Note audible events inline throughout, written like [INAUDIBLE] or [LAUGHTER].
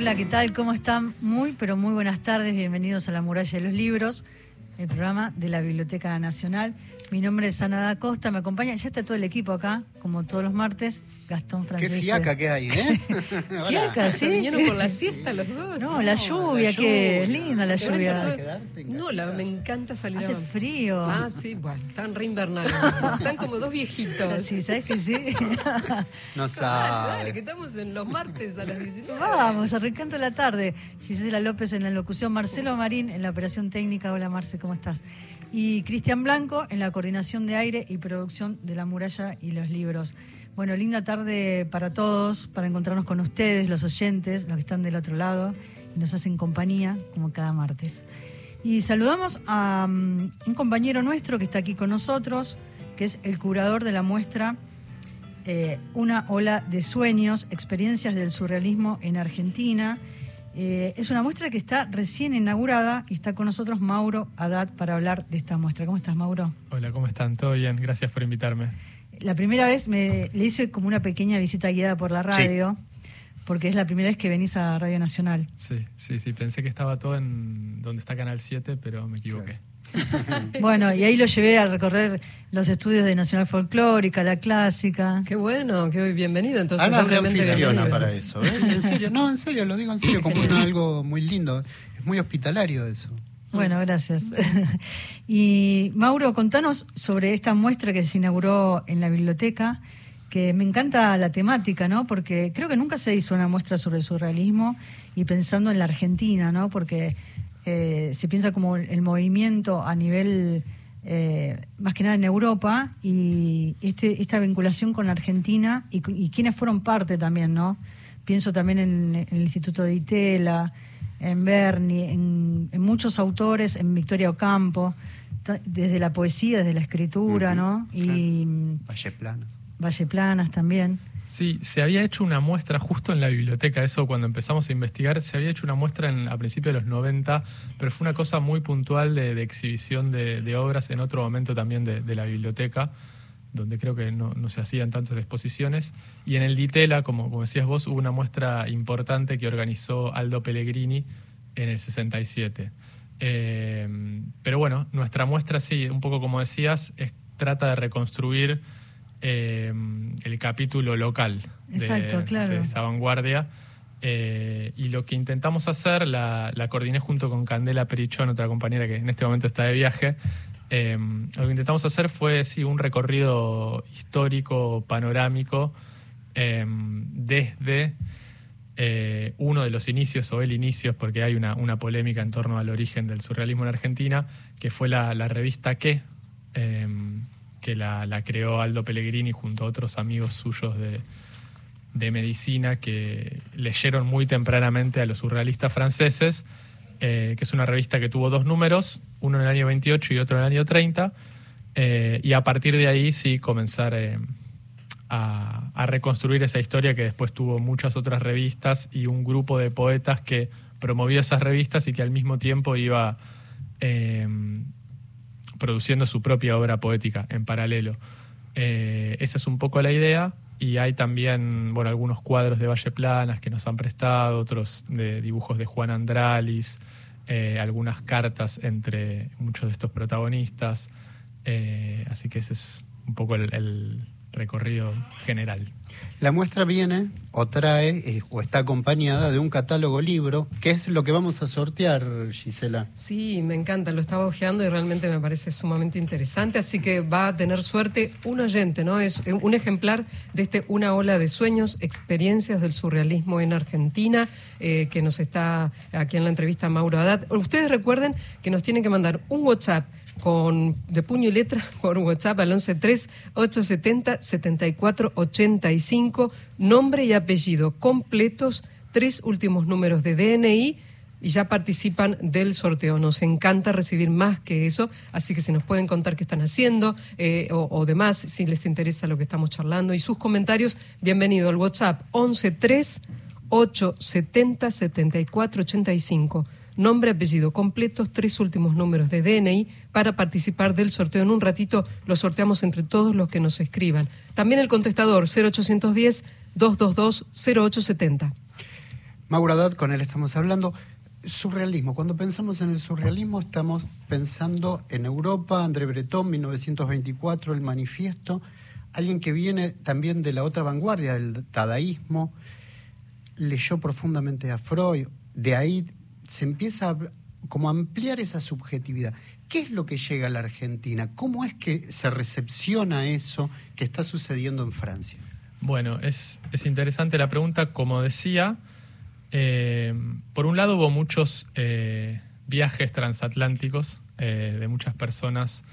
Hola, ¿qué tal? ¿Cómo están? Muy, pero muy buenas tardes. Bienvenidos a la Muralla de los Libros, el programa de la Biblioteca Nacional. Mi nombre es Ana da Costa, me acompaña, ya está todo el equipo acá, como todos los martes, Gastón Francés. Qué fiaca que hay, ¿eh? [LAUGHS] fiaca, sí. Vinieron por la siesta los dos. No, la lluvia, que es linda la lluvia. No, la, me encanta salir Hace frío. Ah, sí, bueno, están re invernales. [LAUGHS] están como dos viejitos. Sí, ¿sabes que sí? [LAUGHS] no sabe. Dale, que estamos en los martes a las 19. Vamos, arrancando la tarde. Gisela López en la locución, Marcelo Marín en la operación técnica. Hola, Marce, ¿cómo estás? Y Cristian Blanco en la coordinación de aire y producción de La Muralla y los Libros. Bueno, linda tarde para todos, para encontrarnos con ustedes, los oyentes, los que están del otro lado y nos hacen compañía, como cada martes. Y saludamos a um, un compañero nuestro que está aquí con nosotros, que es el curador de la muestra eh, Una ola de sueños, experiencias del surrealismo en Argentina. Eh, es una muestra que está recién inaugurada y está con nosotros Mauro Haddad para hablar de esta muestra. ¿Cómo estás, Mauro? Hola, ¿cómo están? ¿Todo bien? Gracias por invitarme. La primera vez me, le hice como una pequeña visita guiada por la radio, porque es la primera vez que venís a Radio Nacional. Sí, sí, sí. Pensé que estaba todo en donde está Canal 7, pero me equivoqué. [LAUGHS] bueno, y ahí lo llevé a recorrer los estudios de Nacional Folclórica, la clásica. Qué bueno, qué bienvenido. Entonces, Ana para eso. ¿eh? En serio, no, en serio, lo digo en serio, como algo muy lindo. Es muy hospitalario eso. Bueno, gracias. [LAUGHS] y Mauro, contanos sobre esta muestra que se inauguró en la biblioteca, que me encanta la temática, ¿no? Porque creo que nunca se hizo una muestra sobre el surrealismo y pensando en la Argentina, ¿no? Porque eh, se piensa como el movimiento a nivel, eh, más que nada en Europa, y este, esta vinculación con la Argentina y, y quienes fueron parte también, ¿no? Pienso también en, en el Instituto de Itela, en Bernie, en, muchos autores, en Victoria Ocampo, desde la poesía, desde la escritura, ¿no? Y Valle Planas. Valle Planas también. Sí, se había hecho una muestra justo en la biblioteca, eso cuando empezamos a investigar, se había hecho una muestra en, a principios de los 90, pero fue una cosa muy puntual de, exhibición de, obras en otro momento también de la biblioteca donde creo que no, se hacían tantas exposiciones. Y en el Ditela, como, decías vos, hubo una muestra importante que organizó Aldo Pellegrini en el 67. Eh, pero bueno, nuestra muestra, sí, un poco como decías, es, trata de reconstruir eh, el capítulo local de, esta vanguardia. Eh, y lo que intentamos hacer, la, la, coordiné junto con Candela Perichón, otra compañera que en este momento está de viaje, Em, lo que intentamos hacer fue sí, un recorrido histórico, panorámico, em, desde eh, uno de los inicios o el inicio, porque hay una, polémica en torno al origen del surrealismo en Argentina, que fue la, revista ¿Qué? Que la, creó Aldo Pellegrini junto a otros amigos suyos de, de medicina que leyeron muy tempranamente a los surrealistas franceses eh, que es una revista que tuvo dos números, uno en el año 28 y otro en el año 30, eh, y a partir de ahí sí comenzar eh, a, reconstruir esa historia que después tuvo muchas otras revistas y un grupo de poetas que promovió esas revistas y que al mismo tiempo iba produciendo su propia obra poética en paralelo. esa es un poco la idea y hay también bueno, algunos cuadros de Valle Planas que nos han prestado, otros de dibujos de Juan Andralis, eh, algunas cartas entre muchos de estos protagonistas. Eh, así que ese es un poco el recorrido general. La muestra viene o trae eh, o está acompañada de un catálogo libro, que es lo que vamos a sortear, Gisela. Sí, me encanta, lo estaba ojeando y realmente me parece sumamente interesante, así que va a tener suerte un oyente, ¿no? Es un ejemplar de este Una ola de sueños, experiencias del surrealismo en Argentina, eh, que nos está aquí en la entrevista Mauro Haddad. Ustedes recuerden que nos tienen que mandar un WhatsApp con, de puño y letra [LAUGHS] por WhatsApp al 113-870-7485, nombre y apellido completos, tres últimos números de DNI y ya participan del sorteo. Nos encanta recibir más que eso, así que si nos pueden contar qué están haciendo eh, o, demás, si les interesa lo que estamos charlando y sus comentarios, bienvenido al WhatsApp 113 870 7485 nombre, apellido completos, tres últimos números de DNI para participar del sorteo. En un ratito lo sorteamos entre todos los que nos escriban. También el contestador 0810 222 0870. Mauro Haddad, con él estamos hablando. Surrealismo. Cuando pensamos en el surrealismo estamos pensando en Europa, André Breton, 1924, el manifiesto, alguien que viene también de la otra vanguardia, del dadaísmo, leyó profundamente a Freud, de ahí se empieza a como ampliar esa subjetividad. ¿Qué es lo que llega a la Argentina? ¿Cómo es que se recepciona eso que está sucediendo en Francia? Bueno, es, es interesante la pregunta. Como decía, eh, por un lado hubo muchos eh, viajes transatlánticos eh, de muchas personas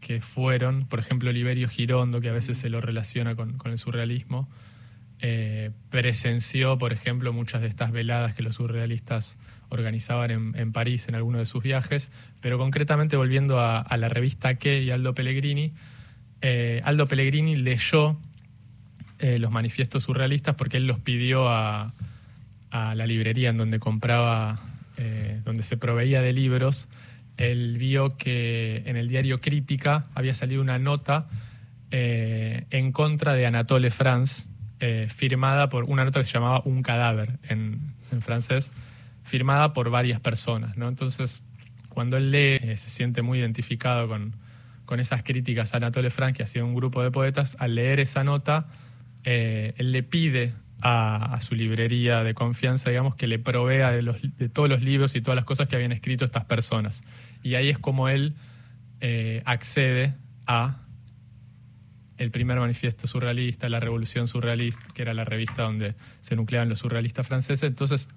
que fueron, por ejemplo, Liberio Girondo, que a veces se lo relaciona con, con el surrealismo, presenció, por ejemplo, muchas de estas veladas que los surrealistas organizaban en, París en alguno de sus viajes, pero concretamente volviendo a, la revista Que y Aldo Pellegrini, eh, Aldo Pellegrini leyó eh, los manifiestos surrealistas porque él los pidió a, la librería en donde compraba, eh, donde se proveía de libros. Él vio que en el diario Crítica había salido una nota en contra de Anatole France, firmada por una nota que se llamaba Un cadáver en francés, firmada por varias personas, ¿no? Entonces, cuando él lee, eh, se siente muy identificado con, esas críticas a Anatole France, que ha sido un grupo de poetas, al leer esa nota, eh, él le pide a, su librería de confianza, digamos, que le provea de, los, de, todos los libros y todas las cosas que habían escrito estas personas. Y ahí es como él eh, accede a el primer manifiesto surrealista, la Revolución Surrealista, que era la revista donde se nucleaban los surrealistas franceses. Entonces,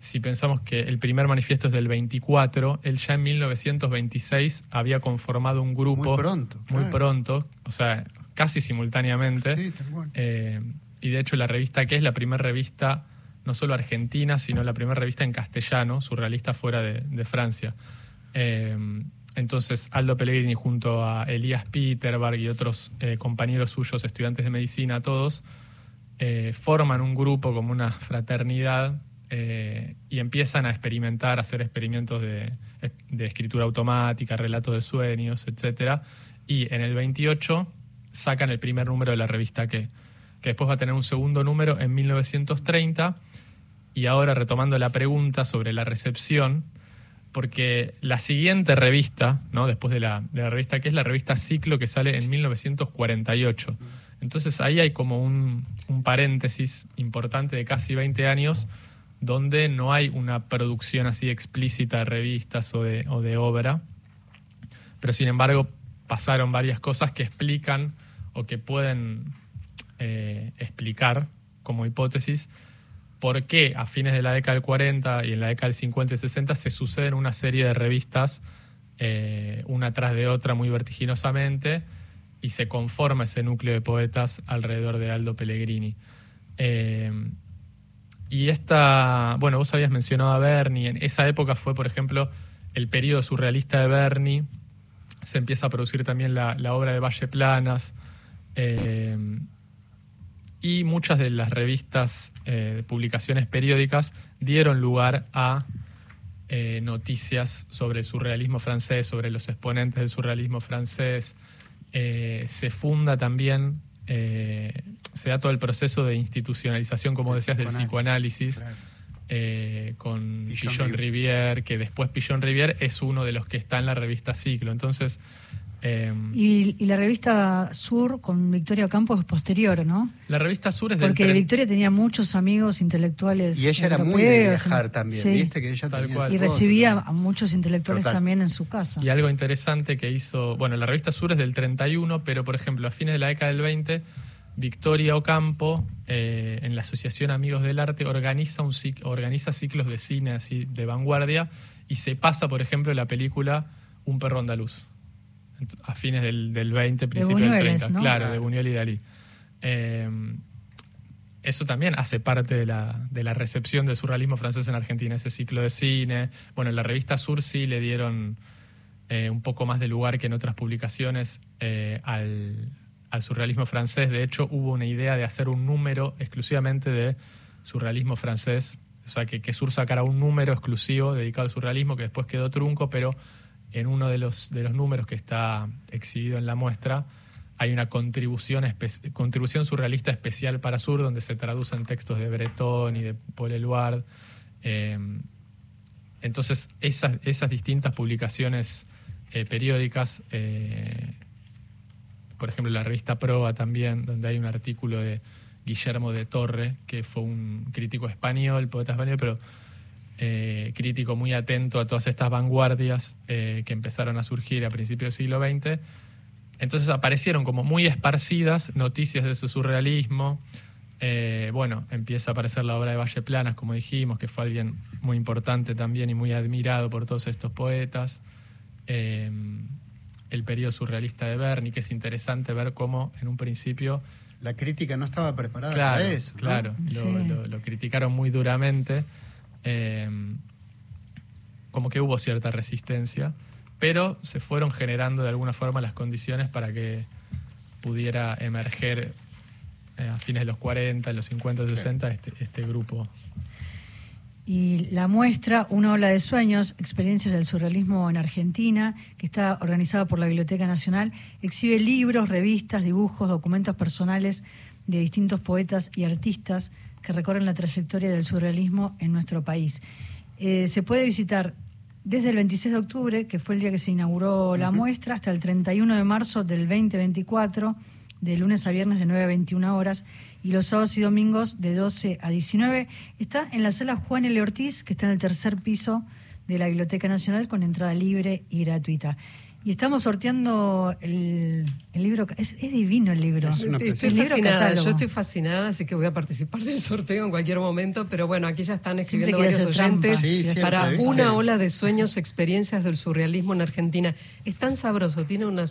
si pensamos que el primer manifiesto es del 24, él ya en 1926 había conformado un grupo. Muy pronto. Muy pronto, o sea, casi simultáneamente. Sí, eh, y de hecho, la revista que es la primera revista, no solo argentina, sino la primera revista en castellano, surrealista fuera de, Francia. Eh, entonces, Aldo Pellegrini, junto a Elías Peterberg y otros eh, compañeros suyos, estudiantes de medicina, todos, forman un grupo como una fraternidad eh, y empiezan a experimentar, a hacer experimentos de, escritura automática, relatos de sueños, etc. Y en el 28 sacan el primer número de la revista que, que después va a tener un segundo número en 1930. Y ahora retomando la pregunta sobre la recepción, porque la siguiente revista, ¿no? después de la, de la revista que es la revista Ciclo que sale en 1948. Entonces ahí hay como un, un paréntesis importante de casi 20 años donde no hay una producción así explícita de revistas o de, obra, pero sin embargo pasaron varias cosas que explican o que pueden eh, explicar como hipótesis por qué a fines de la década del 40 y en la década del 50 y 60 se suceden una serie de revistas eh, una tras de otra muy vertiginosamente y se conforma ese núcleo de poetas alrededor de Aldo Pellegrini. Eh, y esta, bueno, vos habías mencionado a Bernie, en esa época fue, por ejemplo, el periodo surrealista de Bernie, se empieza a producir también la, obra de Valle Planas, eh, y muchas de las revistas, eh, publicaciones periódicas, dieron lugar a eh, noticias sobre el surrealismo francés, sobre los exponentes del surrealismo francés. se funda también eh, se da todo el proceso de institucionalización, como decías, del psicoanálisis. Eh, con Pillon, Rivière, que después Pillon Rivière es uno de los que está en la revista Ciclo. Entonces. Eh, y, la revista Sur con Victoria Campos es posterior, ¿no? La revista Sur es del Porque Victoria tenía muchos amigos intelectuales. Y ella era muy de viajar también, ¿viste? Que ella Y recibía a muchos intelectuales también en su casa. Y algo interesante que hizo. Bueno, la revista Sur es del 31, pero por ejemplo, a fines de la década del 20 Victoria Ocampo, eh, en la Asociación Amigos del Arte, organiza, un, organiza ciclos de cine así de vanguardia y se pasa, por ejemplo, la película Un perro andaluz, a fines del, 20, principios del 30, claro, de Buñuel y Dalí. Eh, eso también hace parte de la, de la, recepción del surrealismo francés en Argentina, ese ciclo de cine. Bueno, en la revista Sur sí le dieron eh, un poco más de lugar que en otras publicaciones al, al surrealismo francés. De hecho, hubo una idea de hacer un número exclusivamente de surrealismo francés. O sea, que, que Sur sacara un número exclusivo dedicado al surrealismo, que después quedó trunco, pero en uno de los, de los números que está exhibido en la muestra hay una contribución, contribución surrealista especial para Sur, donde se traducen textos de Breton y de Paul Eluard. Eh, entonces, esas, esas distintas publicaciones eh, periódicas, eh, por ejemplo, la revista Proa también, donde hay un artículo de Guillermo de Torre, que fue un crítico español, poeta español, pero crítico muy atento a todas estas vanguardias que empezaron a surgir a principios del siglo XX entonces aparecieron como muy esparcidas noticias de ese surrealismo. Eh, bueno, empieza a aparecer la obra de Valle Planas, como dijimos, que fue alguien muy importante también y muy admirado por todos estos poetas. Eh, el periodo surrealista de Berni, que es interesante ver cómo en un principio... La crítica no estaba preparada para eso. Claro, lo, criticaron muy duramente, eh, como que hubo cierta resistencia pero se fueron generando de alguna forma las condiciones para que pudiera emerger eh, a fines de los 40, en los 50, 60 este, este grupo. Y la muestra, Una ola de sueños, experiencias del surrealismo en Argentina, que está organizada por la Biblioteca Nacional, exhibe libros, revistas, dibujos, documentos personales de distintos poetas y artistas que recorren la trayectoria del surrealismo en nuestro país. Eh, se puede visitar desde el 26 de octubre, que fue el día que se inauguró la muestra, hasta el 31 de marzo del 2024, de lunes a viernes de 9 a 21 horas, y los sábados y domingos de 12 a 19. Está en la sala Juan L. Ortiz, que está en el tercer piso de la Biblioteca Nacional, con entrada libre y gratuita. Y estamos sorteando el, libro. Es, divino el libro. Estoy, fascinada. Yo estoy fascinada, así que voy a participar del sorteo en cualquier momento. Pero bueno, aquí ya están escribiendo varios oyentes para una ola de sueños, experiencias del surrealismo en Argentina. Es tan sabroso, tiene una.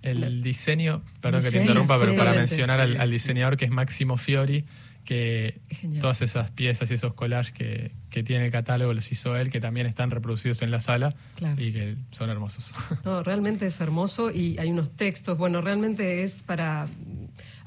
el diseño, perdón que te interrumpa, pero para mencionar al, diseñador que es Máximo Fiori que todas esas piezas y esos collages que, que, tiene el catálogo los hizo él, que también están reproducidos en la sala y que son hermosos. No, realmente es hermoso y hay unos textos, bueno, realmente es para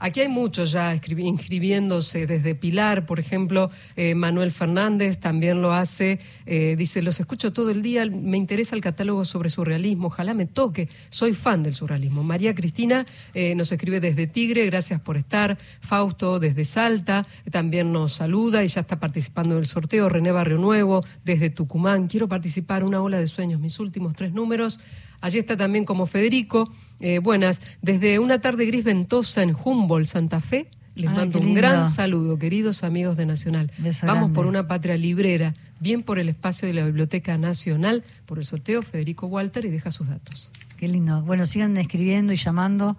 Aquí hay muchos ya inscribiéndose, desde Pilar, por ejemplo, eh, Manuel Fernández también lo hace, eh, dice, los escucho todo el día, me interesa el catálogo sobre surrealismo, ojalá me toque, soy fan del surrealismo. María Cristina eh, nos escribe desde Tigre, gracias por estar, Fausto desde Salta, también nos saluda y ya está participando en el sorteo, René Barrio Nuevo desde Tucumán, quiero participar, una ola de sueños, mis últimos tres números. Allí está también como Federico. Eh, buenas, desde una tarde gris ventosa en Humboldt, Santa Fe, les mando un gran saludo, queridos amigos de Nacional. Vamos por una patria librera, bien por el espacio de la Biblioteca Nacional, por el sorteo Federico Walter y deja sus datos. Qué lindo. Bueno, sigan escribiendo y llamando.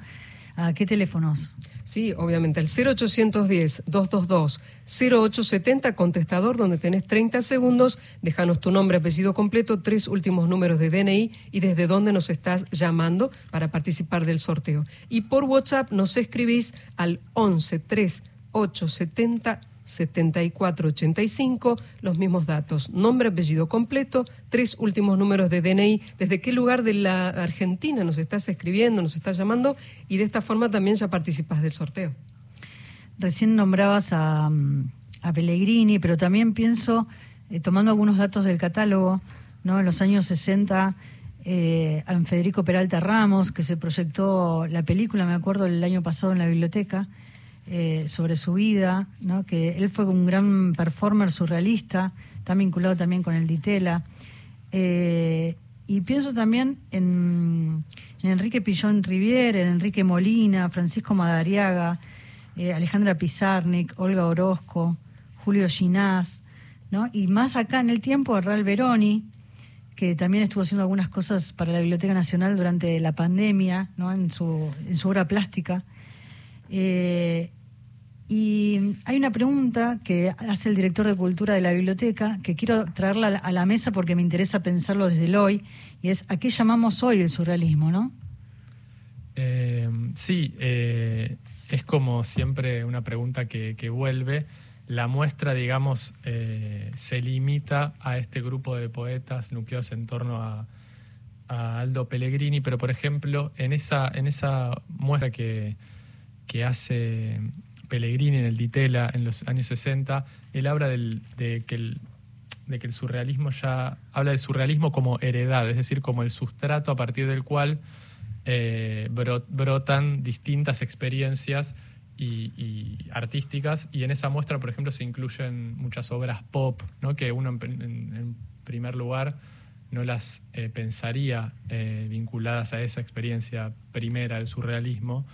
¿A qué teléfonos? Sí, obviamente, el 0810-222-0870, contestador, donde tenés 30 segundos, déjanos tu nombre, apellido completo, tres últimos números de DNI y desde dónde nos estás llamando para participar del sorteo. Y por WhatsApp nos escribís al 11 3 870 7485, los mismos datos, nombre, apellido completo, tres últimos números de DNI, desde qué lugar de la Argentina nos estás escribiendo, nos estás llamando y de esta forma también ya participas del sorteo. Recién nombrabas a, Pellegrini, pero también pienso, eh, tomando algunos datos del catálogo, ¿no? en los años 60, eh, a Federico Peralta Ramos, que se proyectó la película, me acuerdo, el año pasado en la biblioteca, eh, sobre su vida, que él fue un gran performer surrealista, está vinculado también con el Ditela. Eh, y pienso también en, Enrique Pillón Rivier, en Enrique Molina, Francisco Madariaga, eh, Alejandra Pizarnik, Olga Orozco, Julio Ginás, y más acá en el tiempo, Arral Veroni, que también estuvo haciendo algunas cosas para la Biblioteca Nacional durante la pandemia, en su obra plástica. Y hay una pregunta que hace el director de Cultura de la biblioteca que quiero traerla a la mesa porque me interesa pensarlo desde el hoy, y es ¿a qué llamamos hoy el surrealismo, no? Eh, sí, eh, es como siempre una pregunta que, vuelve. La muestra, digamos, eh, se limita a este grupo de poetas nucleados en torno a, a, Aldo Pellegrini, pero por ejemplo, en esa, en esa muestra que, que hace Pellegrini en el Ditela en los años 60, él habla del, de, que el, de que el surrealismo ya habla del surrealismo como heredad, es decir, como el sustrato a partir del cual eh, bro- brotan distintas experiencias y, artísticas y en esa muestra, por ejemplo, se incluyen muchas obras pop, ¿no? que uno en primer lugar no las eh, pensaría eh, vinculadas a esa experiencia primera del surrealismo.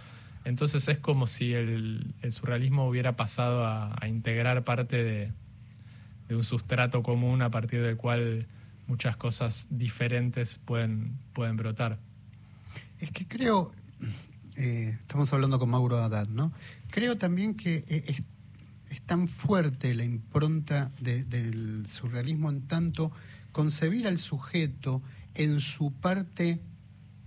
Entonces es como si el, surrealismo hubiera pasado a, integrar parte de, un sustrato común a partir del cual muchas cosas diferentes pueden, pueden brotar. Es que creo, eh, estamos hablando con Mauro Haddad, ¿no? Creo también que eh, es, tan fuerte la impronta de- del surrealismo en tanto concebir al sujeto en su parte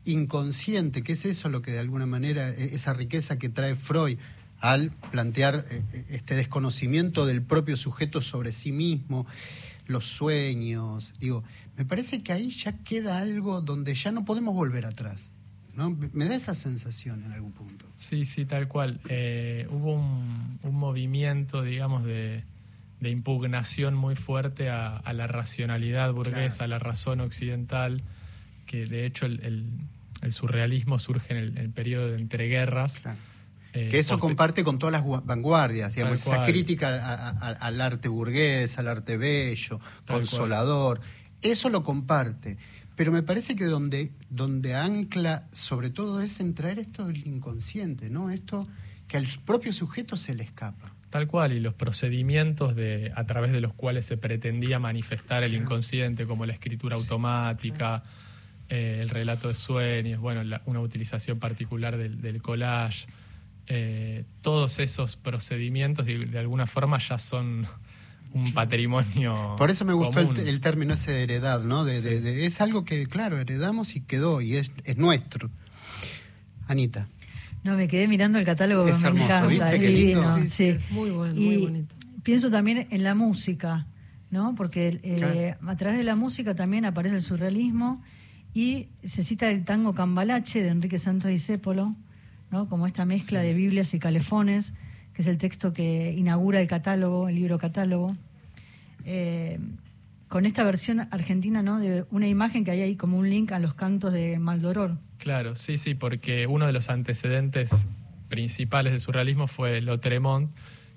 inconsciente, que es eso lo que de alguna manera, eh, esa riqueza que trae Freud al plantear eh, eh, este desconocimiento del propio sujeto sobre sí mismo, los sueños, digo, me parece que ahí ya queda algo donde ya no podemos volver atrás. ¿no? Me me da esa sensación en algún punto. Sí, sí, tal cual. Eh, hubo un, un movimiento, digamos, de, de impugnación muy fuerte a, a la racionalidad burguesa, Claro. a la razón occidental, que de hecho el, el- el surrealismo surge en el, el periodo de entreguerras. Claro. Eh, Que eso poste- comparte con todas las gua- vanguardias, digamos, esa crítica a- a- al arte burgués, al arte bello, Tal consolador, eso lo comparte. Pero me parece que donde, donde ancla sobre todo es en traer esto del inconsciente, ¿no? Esto que al propio sujeto se le escapa. Tal cual, y los procedimientos de, a través de los cuales se pretendía manifestar el inconsciente, como la escritura automática, eh, el relato de sueños, bueno, la- una utilización particular del, del collage, eh, todos esos procedimientos de, de alguna forma ya son un patrimonio. Por eso me gustó el, común. el término ese de heredad, ¿no? De, de- Sí. de- es algo que, claro, heredamos y quedó, y es, es nuestro. Anita. No, me quedé mirando el catálogo, Es me hermoso, encanta, ¿viste? es divino, Sí, sí. sí, es muy bueno, y muy bonito. Pienso también en la música, ¿no? Porque eh, Claro. a través de la música también aparece el surrealismo y se cita el tango Cambalache de Enrique Santos Discépolo, ¿no? Como esta mezcla de Biblias y calefones, que es el texto que inaugura el catálogo, el libro catálogo. Eh, con esta versión argentina, ¿no? De una imagen que hay ahí como un link a los cantos de Maldoror. Claro, sí, sí, porque uno de los antecedentes principales del surrealismo fue Lautremont,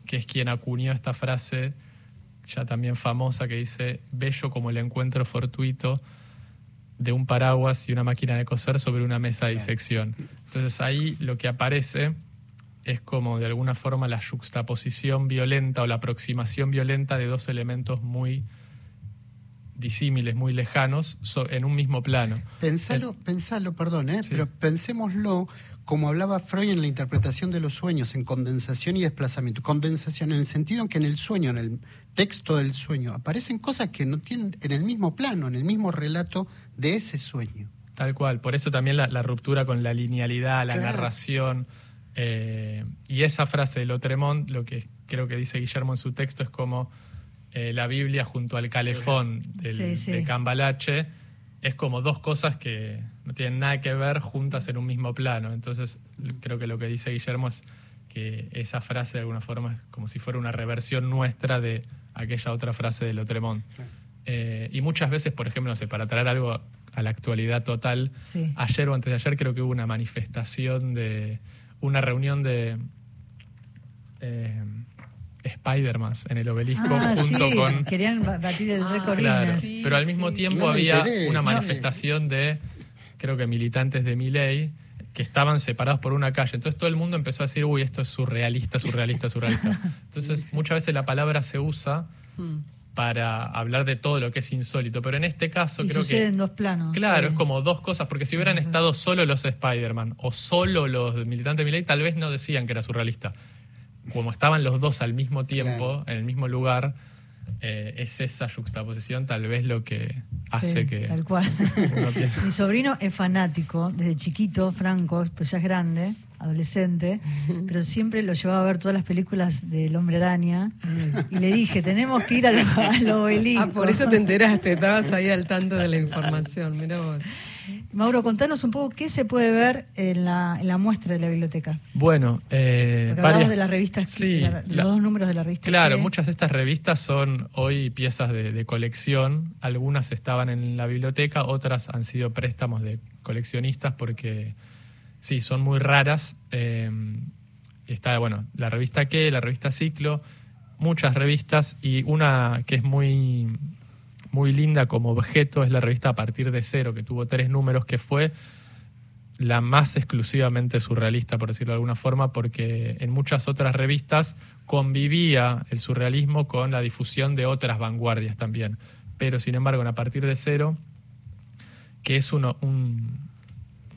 que es quien acuñó esta frase ya también famosa que dice, bello como el encuentro fortuito de un paraguas y una máquina de coser sobre una mesa de disección. Entonces ahí lo que aparece es como de alguna forma la juxtaposición violenta o la aproximación violenta de dos elementos muy disímiles, muy lejanos, en un mismo plano. Pensalo, pensalo, perdón, ¿eh? Sí. pero pensémoslo como hablaba Freud en la interpretación de los sueños, en condensación y desplazamiento. Condensación en el sentido en que en el sueño, en el texto del sueño, aparecen cosas que no tienen en el mismo plano, en el mismo relato de ese sueño. Tal cual, por eso también la, la ruptura con la linealidad, la Claro. narración. eh, y esa frase de Lautremont, lo que creo que dice Guillermo en su texto, es como eh, la Biblia junto al calefón del, Sí, sí. de Cambalache, es como dos cosas que no tienen nada que ver juntas en un mismo plano. Entonces, creo que lo que dice Guillermo es que esa frase de alguna forma es como si fuera una reversión nuestra de aquella otra frase de Lautremont. Eh, y muchas veces, por ejemplo, no sé, para traer algo a la actualidad total, Sí. ayer o antes de ayer creo que hubo una manifestación de una reunión de eh, Spider-Man en el obelisco Ah, junto sí, con querían ba- batir el Ah, récord Claro. Sí, pero al mismo sí. tiempo había una manifestación de, creo que militantes de Miley, que estaban separados por una calle. Entonces todo el mundo empezó a decir, uy, esto es surrealista, surrealista, surrealista. [LAUGHS] Entonces muchas veces la palabra se usa Mm. para hablar de todo lo que es insólito, pero en este caso Y creo sucede que... en dos planos. Claro, sí. es como dos cosas, porque si hubieran estado solo los Spider-Man o solo los militantes de Miley, tal vez no decían que era surrealista. Como estaban los dos al mismo tiempo, Claro. en el mismo lugar, eh, es esa juxtaposición tal vez lo que hace Sí, que Tal cual. Mi sobrino es fanático, desde chiquito, Franco, pues ya es grande, adolescente, pero siempre lo llevaba a ver todas las películas del Hombre Araña. Y le dije, tenemos que ir al, al obelisco. Ah, por eso te enteraste, estabas ahí al tanto de la información, mira vos. Mauro, contanos un poco qué se puede ver en la, en la muestra de la biblioteca. Bueno, eh, varias- de las revistas, Sí, la- la- los dos números de la revista. Claro, que- muchas de estas revistas son hoy piezas de, de colección. Algunas estaban en la biblioteca, otras han sido préstamos de coleccionistas porque sí, son muy raras. Eh, está, bueno, la revista ¿Qué? La revista Ciclo, muchas revistas y una que es muy, muy linda como objeto es la revista A partir de cero, que tuvo tres números, que fue la más exclusivamente surrealista, por decirlo de alguna forma, porque en muchas otras revistas convivía el surrealismo con la difusión de otras vanguardias también. Pero, sin embargo, en A partir de cero, que es uno, un,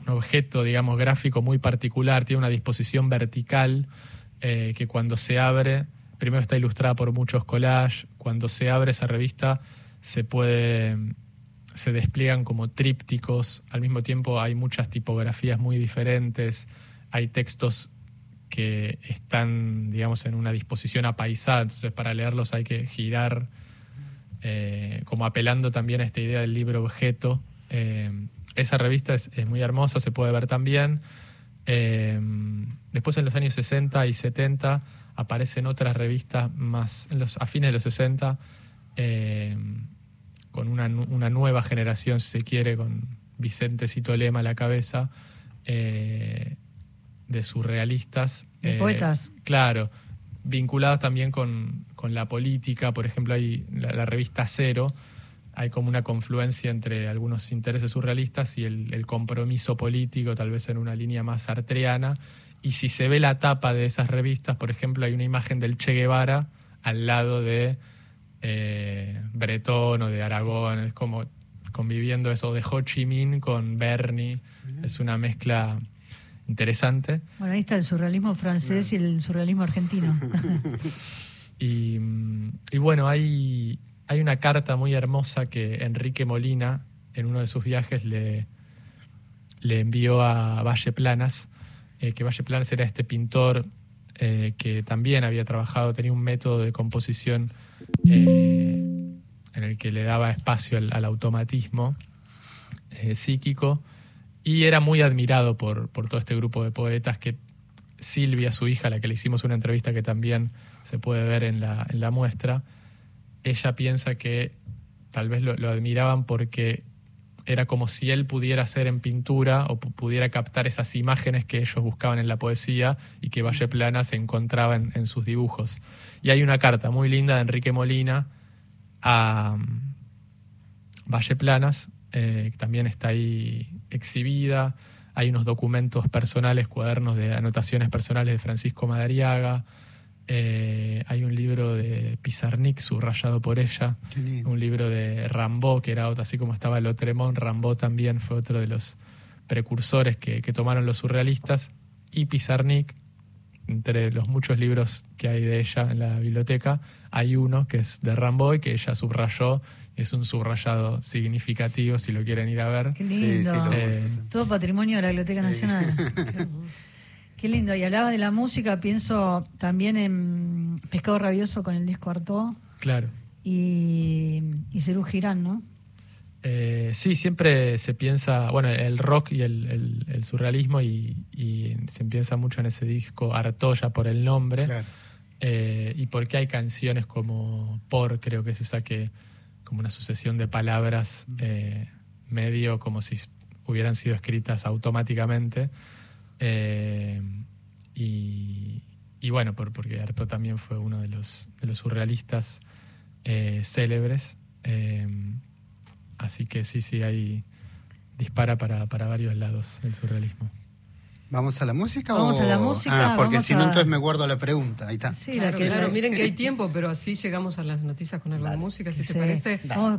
objeto, digamos, gráfico muy particular, tiene una disposición vertical eh, que cuando se abre, primero está ilustrada por muchos collages, cuando se abre esa revista se puede se despliegan como trípticos, al mismo tiempo hay muchas tipografías muy diferentes, hay textos que están, digamos, en una disposición apaisada, entonces para leerlos hay que girar, eh, como apelando también a esta idea del libro objeto. Eh, esa revista es, muy hermosa, se puede ver también. Eh, después en los años 60 y 70 aparecen otras revistas más, a fines de los 60, con una, una, nueva generación, si se quiere, con Vicente Citolema a la cabeza, eh, de surrealistas. De eh, poetas. Claro, vinculados también con, con, la política, por ejemplo, hay la, la, revista Cero, hay como una confluencia entre algunos intereses surrealistas y el, el, compromiso político, tal vez en una línea más sartreana. Y si se ve la tapa de esas revistas, por ejemplo, hay una imagen del Che Guevara al lado de eh, Bretón o de Aragón, es como conviviendo eso de Ho Chi Minh con Bernie, es una mezcla interesante. Bueno, ahí está el surrealismo francés y el surrealismo argentino. [LAUGHS] y, y, bueno, hay, hay una carta muy hermosa que Enrique Molina, en uno de sus viajes, le, le envió a Valle Planas, eh, que Valle Planas era este pintor eh, que también había trabajado, tenía un método de composición eh, en el que le daba espacio al, automatismo eh, psíquico y era muy admirado por, por, todo este grupo de poetas que Silvia, su hija, a la que le hicimos una entrevista que también se puede ver en la, en la muestra, ella piensa que tal vez lo, lo admiraban porque era como si él pudiera hacer en pintura o pudiera captar esas imágenes que ellos buscaban en la poesía y que Valle Plana se encontraba en, en sus dibujos. Y hay una carta muy linda de Enrique Molina a um, Valle Planas, eh, que también está ahí exhibida. Hay unos documentos personales, cuadernos de anotaciones personales de Francisco Madariaga. Eh, hay un libro de Pizarnik subrayado por ella, un libro de Rambo, que era otro, así como estaba el Otremont, Rambo también fue otro de los precursores que, que tomaron los surrealistas, y Pizarnik, entre los muchos libros que hay de ella en la biblioteca, hay uno que es de Ramboy, que ella subrayó, es un subrayado significativo si lo quieren ir a ver. Qué lindo. Sí, sí, eh, Todo patrimonio de la Biblioteca sí. Nacional. [LAUGHS] Qué lindo. Y hablaba de la música, pienso también en Pescado Rabioso con el disco Artaud. Claro. Y, y Cerú Girán, ¿no? Eh, sí, siempre se piensa, bueno, el rock y el, el, el surrealismo y, y, se piensa mucho en ese disco Artoya por el nombre Claro. eh, y porque hay canciones como Por, creo que se saque como una sucesión de palabras eh, medio como si hubieran sido escritas automáticamente eh, y, y, bueno, por, porque Artaud también fue uno de los, de los surrealistas eh, célebres. Así que sí, sí, hay dispara para, para varios lados el surrealismo. ¿Vamos a la música? Vamos o... a la música. Ah, porque si no, a... entonces me guardo la pregunta. Ahí está. Sí, claro, que, claro. miren que hay [LAUGHS] tiempo, pero así llegamos a las noticias con algo Dale. de música, si sí. te parece. Oh,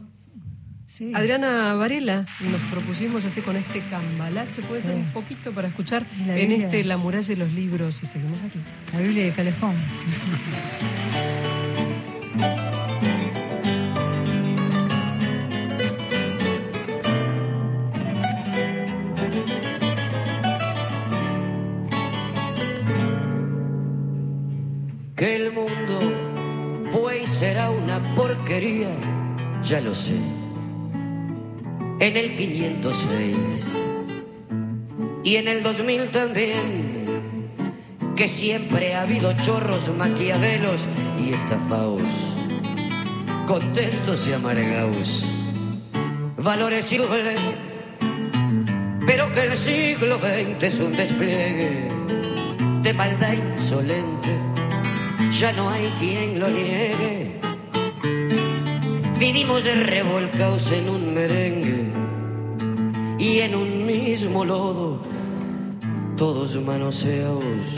sí. Adriana Varela, nos propusimos así con este cambalache, puede ser un poquito para escuchar en este La muralla y los libros, y seguimos aquí. La Biblia de Calefón. [LAUGHS] ya lo sé. En el 506 y en el 2000 también, que siempre ha habido chorros, maquiavelos y estafaos, contentos y amargados, valores y pero que el siglo XX es un despliegue de maldad insolente, ya no hay quien lo niegue. Vivimos revolcados en un merengue y en un mismo lodo, todos manoseados.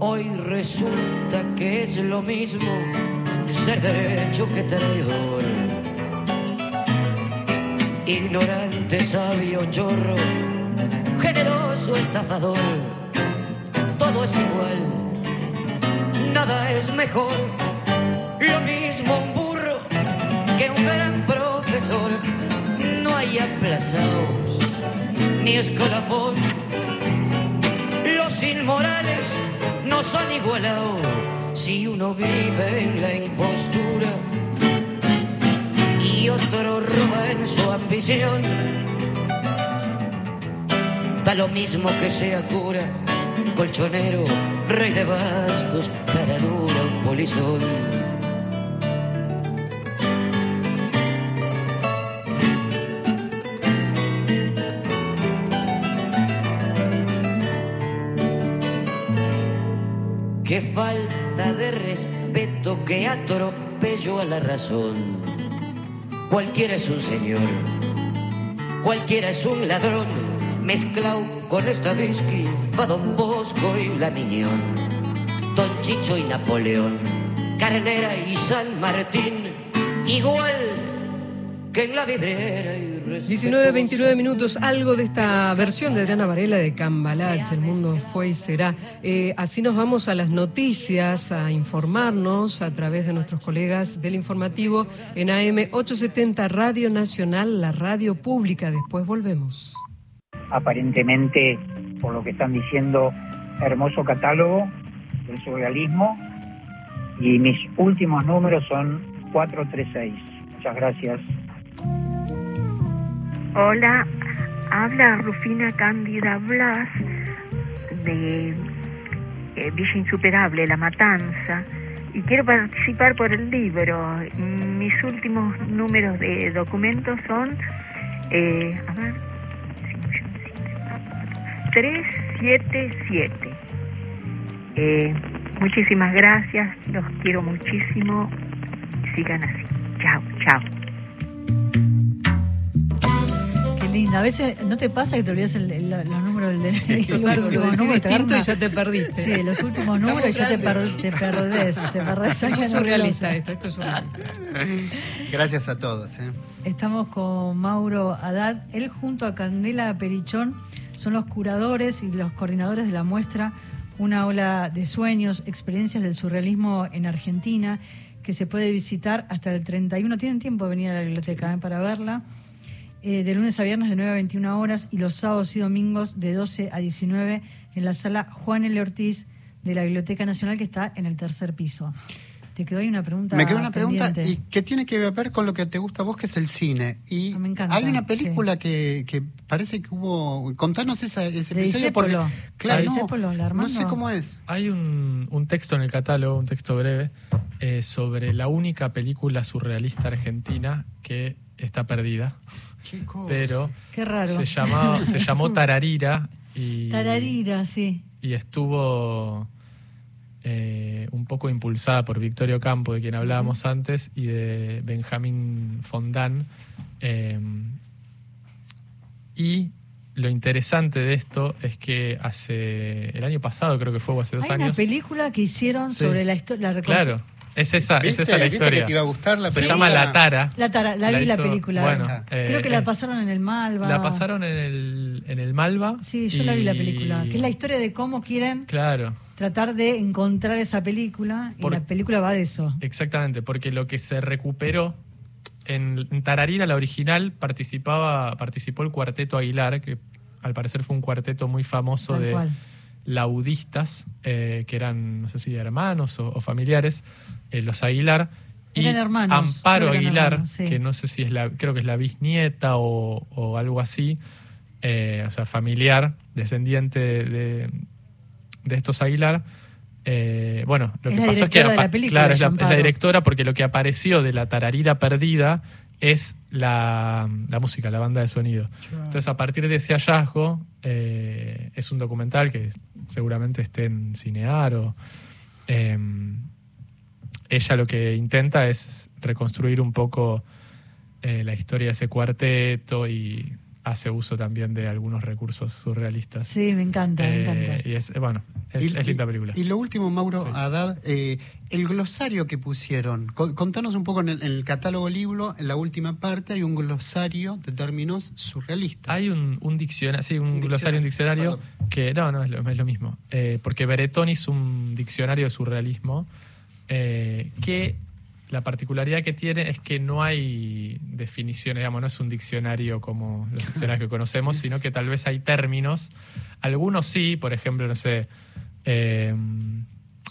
Hoy resulta que es lo mismo ser derecho que traidor. Ignorante, sabio, chorro, generoso, estafador, todo es igual, nada es mejor. Un burro que un gran profesor. No hay aplazados ni escolafón. Los inmorales no son igualados si uno vive en la impostura y otro roba en su ambición. Da lo mismo que sea cura, colchonero, rey de bastos, cara dura, un polizón. Atropello a la razón. Cualquiera es un señor, cualquiera es un ladrón, mezclado con esta whisky, va Don Bosco y la Miñón, Don Chicho y Napoleón, Carnera y San Martín, igual que en la vidriera y 19, 29 minutos, algo de esta versión de Adriana Varela de Cambalache, El mundo fue y será. Eh, así nos vamos a las noticias, a informarnos a través de nuestros colegas del informativo en AM 870 Radio Nacional, la radio pública. Después volvemos. Aparentemente, por lo que están diciendo, hermoso catálogo del surrealismo y mis últimos números son 436. Muchas gracias. Hola, habla Rufina Cándida Blas de eh, Villa Insuperable, La Matanza, y quiero participar por el libro. Mis últimos números de documentos son, eh, a ver, 377. Eh, muchísimas gracias, los quiero muchísimo, sigan así. Chao, chao. Linda. A veces no te pasa que te olvidas el, el, los números del DNI. Claro, lo decís distinto y ya te perdiste. Sí, los últimos números y ya te, per, te, perdés. Te [LAUGHS] perdés. Es surrealista esto, esto es surrealista. [LAUGHS] Gracias a todos. ¿eh? Estamos con Mauro Haddad. Él junto a Candela Perichón son los curadores y los coordinadores de la muestra Una ola de sueños, experiencias del surrealismo en Argentina, que se puede visitar hasta el 31. Tienen tiempo de venir a la biblioteca ¿eh? para verla eh, de lunes a viernes de 9 a 21 horas y los sábados y domingos de 12 a 19 en la sala Juan L. Ortiz de la Biblioteca Nacional que está en el tercer piso. Te quedó ahí una pregunta. Me quedó una pregunta pendiente. y que tiene que ver con lo que te gusta a vos, que es el cine. Y Ah, me encanta, hay una película que, que parece que hubo. Contanos esa, ese De episodio porque. Claro, De no, la no sé cómo es. Hay un, un texto en el catálogo, un texto breve, eh, sobre la única película surrealista argentina que está perdida, Qué cosa. pero Qué raro. se, llamaba, se llamó Tararira y, Tararira, sí. y estuvo eh, un poco impulsada por Victorio Campo, de quien hablábamos antes, y de Benjamín Fondán. eh, y lo interesante de esto es que hace el año pasado, creo que fue o hace dos Hay una años. película que hicieron Sí. sobre la historia. La Claro, es esa, es esa la ¿Viste historia. que te iba a gustar la Se película? llama La Tara. La, tara- la vi la hizo- película. Bueno, Creo eh, que la eh, pasaron en el Malva. La pasaron en el, en el Malva. Sí, yo la vi la película. Que es la historia de cómo quieren Claro, tratar de encontrar esa película. Por- Y la película va de eso. exactamente, porque lo que se recuperó en, en Tararira, la original, participaba, participó el cuarteto Aguilar, que al parecer fue un cuarteto muy famoso Tal de cual. laudistas, eh, que eran, no sé si hermanos o, o familiares, eh, los Aguilar. Y hermanos, Amparo Aguilar, hermanos, sí. que no sé si es la, creo que es la bisnieta o, o algo así, eh, o sea, familiar, descendiente de, de- estos Aguilar. eh, bueno, lo Es que pasó es que la película, claro, es la, es la Amparo. directora porque lo que apareció de la tararira perdida es la, la música, la banda de sonido. Entonces, a partir de ese hallazgo, eh, es un documental que seguramente esté en Cinear o... ella lo que intenta es reconstruir un poco eh, la historia de ese cuarteto y hace uso también de algunos recursos surrealistas. Sí, me encanta, me Eh, encanta. y es, bueno, es, Y- es linda y- película. Y lo último, Mauro Sí. Haddad, eh, el glosario que pusieron. Co- Contanos un poco en el, en el catálogo libro, en la última parte hay un glosario de términos surrealistas. Hay un, un diccionario, sí, un, Un glosario, un diccionario diccionario, que no, no es lo, es lo mismo. Eh, porque Beretón hizo un diccionario de surrealismo eh, que la particularidad que tiene es que no hay definiciones, digamos, no es un diccionario como los [LAUGHS] diccionarios que conocemos, sino que tal vez hay términos. Algunos sí, por ejemplo, no sé, eh,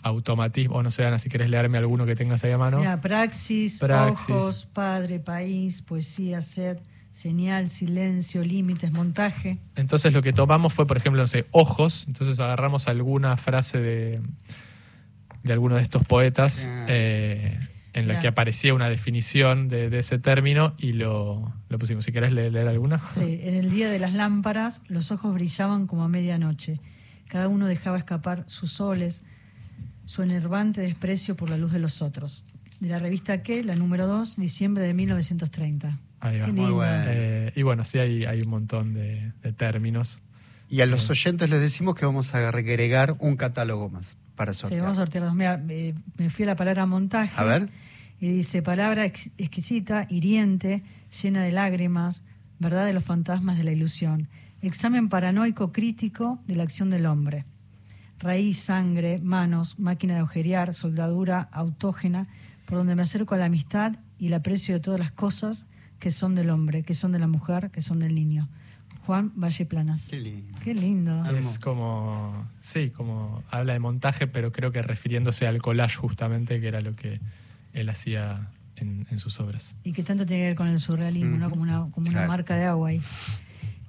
automatismo, no sé, Ana, si querés leerme alguno que tengas ahí a mano. Mira, praxis, Praxis. ojos, padre, país, poesía, sed, señal, silencio, límites, montaje. Entonces lo que tomamos fue, por ejemplo, no sé, ojos. Entonces agarramos alguna frase de, de alguno de estos poetas eh, en la que aparecía una definición de, de ese término y lo, lo pusimos. Si querés le- leer, alguna. Sí, en el día de las lámparas los ojos brillaban como a medianoche. Cada uno dejaba escapar sus soles, su enervante desprecio por la luz de los otros. De la revista ¿Qué? La número 2, diciembre de 1930. Ahí va. Muy bueno. Eh, y bueno, sí hay, hay un montón de, de términos. Y a los oyentes les decimos que vamos a agregar un catálogo más para Sí, sortear. vamos a. Mira, me fui a la palabra montaje. A ver. Y dice, palabra ex- exquisita, hiriente, llena de lágrimas, verdad de los fantasmas de la ilusión. Examen paranoico crítico de la acción del hombre. Raíz, sangre, manos, máquina de agujerear, soldadura autógena, por donde me acerco a la amistad y el aprecio de todas las cosas que son del hombre, que son de la mujer, que son del niño. Juan Valle Planas. Qué lindo. Qué lindo. Es como, sí, como habla de montaje, pero creo que refiriéndose al collage justamente, que era lo que él hacía en, en sus obras. y que tanto tiene que ver con el surrealismo, ¿no? Como una, como una Claro. marca de agua ahí.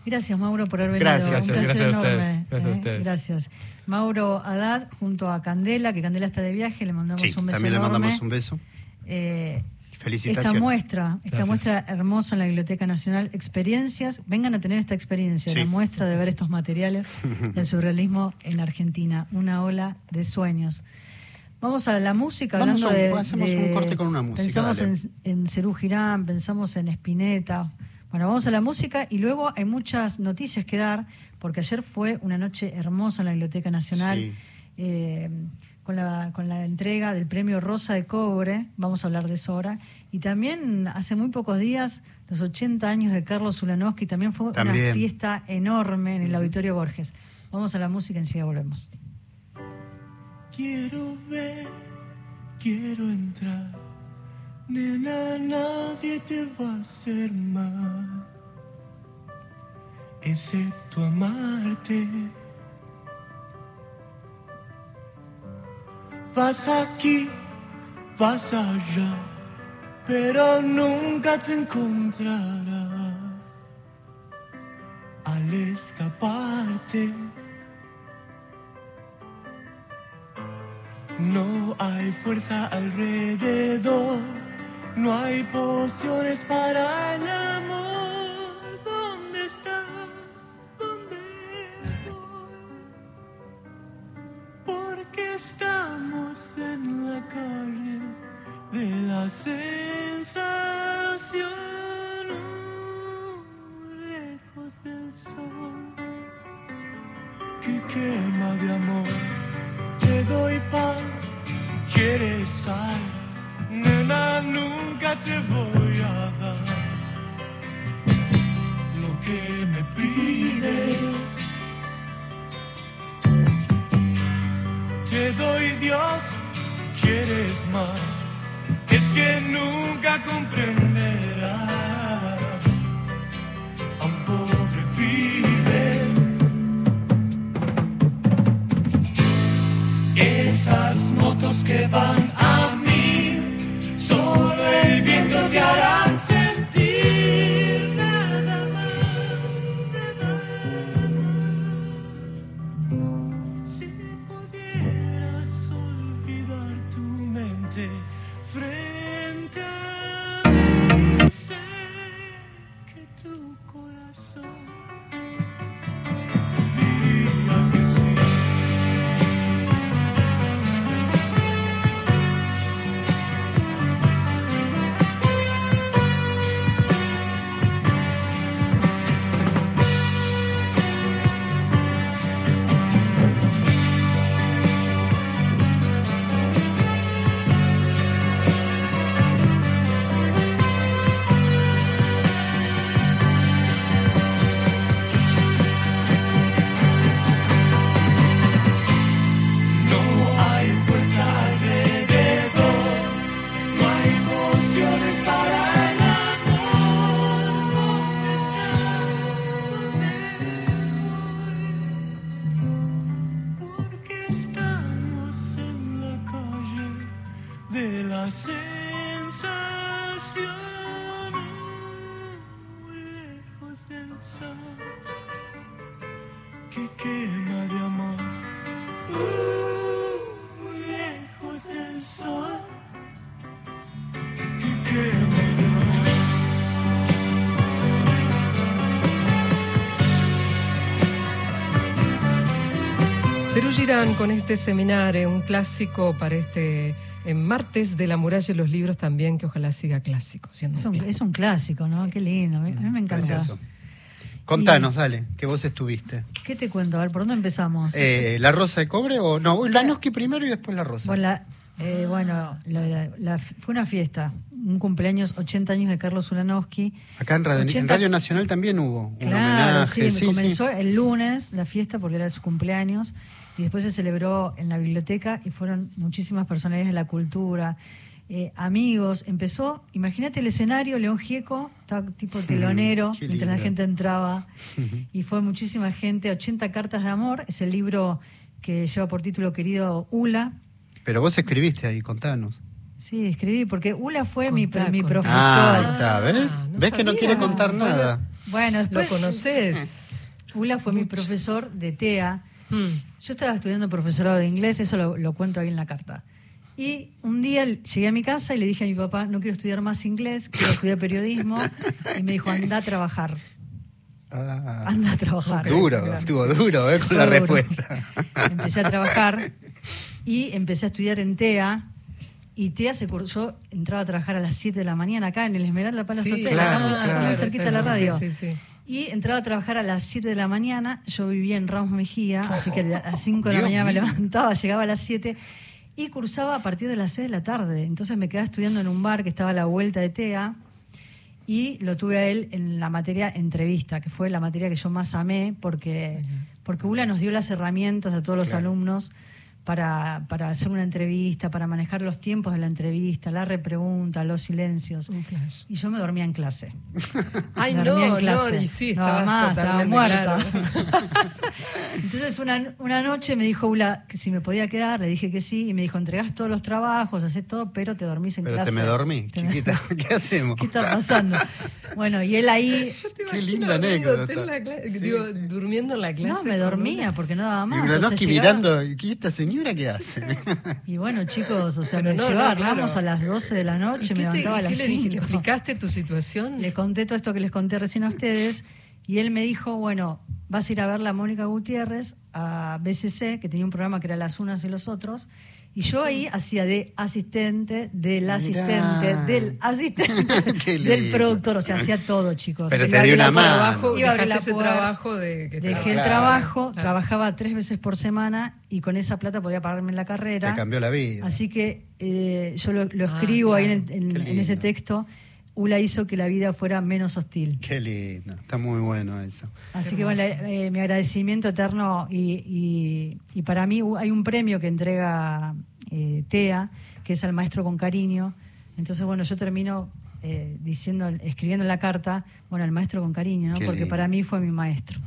Gracias, Mauro, por haber venido. Gracias, Un gracias placer a ustedes, enorme, gracias a ¿eh? ustedes. Gracias. Mauro Haddad junto a Candela, que Candela está de viaje, le mandamos Sí, un beso también le enorme. mandamos un beso. Eh, Felicitaciones. esta muestra, esta Gracias. muestra hermosa en la Biblioteca Nacional, experiencias, vengan a tener esta experiencia, Sí. la muestra de ver estos materiales [LAUGHS] del surrealismo en Argentina, una ola de sueños. Vamos a la música, Vamos hablando a un- de... hacemos un corte con una música, Pensamos dale. en, en Cerú Girán, pensamos en Spinetta. Bueno, vamos a la música y luego hay muchas noticias que dar, porque ayer fue una noche hermosa en la Biblioteca Nacional. Sí. eh, con la, con la entrega del premio Rosa de Cobre, vamos a hablar de eso ahora, y también hace muy pocos días los 80 años de Carlos Ulanowski, también fue una fiesta enorme en el Auditorio Borges. Vamos a la música y enseguida volvemos. Quiero ver, quiero entrar. Nena, nadie te va a hacer mal, excepto amarte. Vas aquí, vas allá, pero nunca te encontrarás al escaparte. No hay fuerza alrededor, no hay pociones para el amor. ¿Dónde estás? ¿Dónde voy? Porque estamos en la calle de la sensación, Girán con este seminario, un clásico para este en martes de la muralla y los libros también, que ojalá siga clásico. Siendo Es un, clásico. es un clásico, ¿no? Qué lindo. A mí, a mí me encanta. Precioso. Contanos, dale, que vos estuviste. ¿Qué te cuento? A ver, ¿por dónde empezamos? Eh, ¿La rosa de cobre o no? Lanoski primero y después la rosa. Bueno, la- eh, bueno, la- la- la- fue una fiesta, un cumpleaños, 80 años de Carlos Ulanowski. Acá en Radio, en 80 Radio Nacional también hubo un Claro, homenaje. sí, comenzó el lunes la fiesta porque era su cumpleaños y después se celebró en la biblioteca y fueron muchísimas personalidades de la cultura, eh, amigos. Empezó, imagínate el escenario, León Gieco, estaba tipo telonero, mientras la gente entraba y fue muchísima gente. 80 cartas de amor, es el libro que lleva por título Querido Ula. Pero vos escribiste ahí, contanos. Sí, escribí, porque Ula fue mi, Contá, mi profesor. Ah, ahí está, ¿ves? Ah, no ¿Ves que no quiere contar nada? Bueno, después, ¿Lo conoces? [LAUGHS] Ula fue mi profesor de TEA. Hmm. Yo estaba estudiando profesorado de inglés, eso lo, lo cuento ahí en la carta. Y un día llegué a mi casa y le dije a mi papá, no quiero estudiar más inglés, quiero estudiar periodismo. Y me dijo, anda a trabajar, Ah, anda a trabajar. duro, claro, estuvo duro ¿eh? con la duro. respuesta. Empecé a trabajar y empecé a estudiar en TEA. Y TEA se cursó, entraba a trabajar a las 7 de la mañana acá en el Esmeralda Palace Sí, Hotel, claro, acá muy- claro. muy cerquita de la radio. Sí, sí, sí. Y entraba a trabajar a las 7 de la mañana, yo vivía en Ramos Mejía, así que a las 5 de la mañana me levantaba, llegaba a las 7 y cursaba a partir de las 6 de la tarde. Entonces me quedaba estudiando en un bar que estaba a la vuelta de TEA y lo tuve a él en la materia entrevista, que fue la materia que yo más amé porque, porque ULA nos dio las herramientas a todos los Claro. alumnos para, para hacer una entrevista, para manejar los tiempos de la entrevista, la repregunta, los silencios. Un flash. Y yo me dormía en clase. [LAUGHS] Ay, Me no, dormía en no, clase. y sí, No, estabas más, estaba muerta. claro. [LAUGHS] Entonces una, una noche me dijo Ula que si me podía quedar, le dije que sí, y me dijo, entregás todos los trabajos, haces todo, pero te dormís en Pero clase. te me dormí, Te chiquita. [LAUGHS] ¿Qué hacemos? ¿Qué está pasando? Bueno, y él ahí... Yo te Qué linda anécdota. en la cla- digo, durmiendo en la clase. No, me dormía una- porque no daba Y más. o sea, llegaba- mirando, ¿y esta señora qué hace? [LAUGHS] Y bueno, chicos, o sea, Pero me no, llevaba no, claro. Ramos a las 12 de la ¿Y noche, me te- levantaba a las qué le dije? ¿Le 5. explicaste tu situación? Le conté todo esto que les conté recién a ustedes y él me dijo, bueno, vas a ir a ver a Mónica Gutiérrez a BCC, que tenía un programa que era Las Unas y los Otros, y yo ahí hacía de asistente, del Mirá. asistente, del [LAUGHS] asistente, del productor, o sea, hacía todo, chicos. Pero te la- una mano. Iba a abrir la ese puerta. trabajo de que Dejé el trabajo, claro. trabajaba tres veces por semana y con esa plata podía pagarme la carrera. Te cambió la vida. Así que eh, yo lo, lo Ah, escribo ahí en, en- en ese texto. Ula hizo que la vida fuera menos hostil. Qué lindo, está muy bueno eso. Así que bueno, eh, mi agradecimiento eterno y, y- y para mí hay un premio que entrega eh, TEA, que es al maestro con cariño. Entonces bueno, yo termino eh, diciendo, escribiendo la carta, bueno, al maestro con cariño, ¿no? Qué porque lindo. para mí fue mi maestro.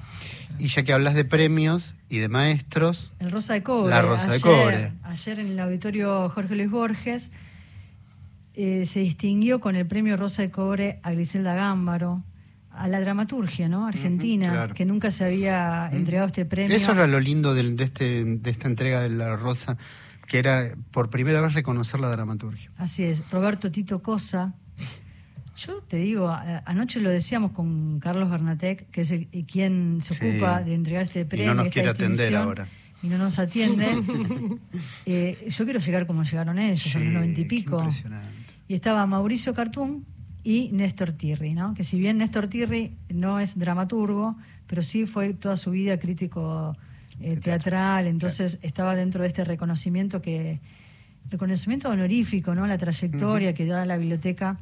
Y ya que hablas de premios y de maestros, El Rosa de Cobre. La Rosa de Cobre. Ayer en el auditorio Jorge Luis Borges eh, se distinguió con el premio Rosa de Cobre a Griselda Gámbaro, a la dramaturgia, ¿no? Argentina, claro. que nunca se había entregado este premio. eso era lo lindo de, este, de esta entrega de La Rosa, que era por primera vez reconocer la dramaturgia. Así es, Roberto Tito Cosa. Yo te digo, anoche lo decíamos con Carlos Bernatec, que es el- eh, quien se Sí. ocupa de entregar este premio. nos esta quiere atender ahora. Y no nos atiende. [LAUGHS] Eh, yo quiero llegar como llegaron ellos, a los Sí, noventa y pico. impresionante. Y estaba Mauricio Cartún y Néstor Tirri, ¿no? Que si bien Néstor Tirri no es dramaturgo, pero sí fue toda su vida crítico eh, teatral, entonces estaba dentro de este reconocimiento que reconocimiento honorífico, ¿no? La trayectoria que da la biblioteca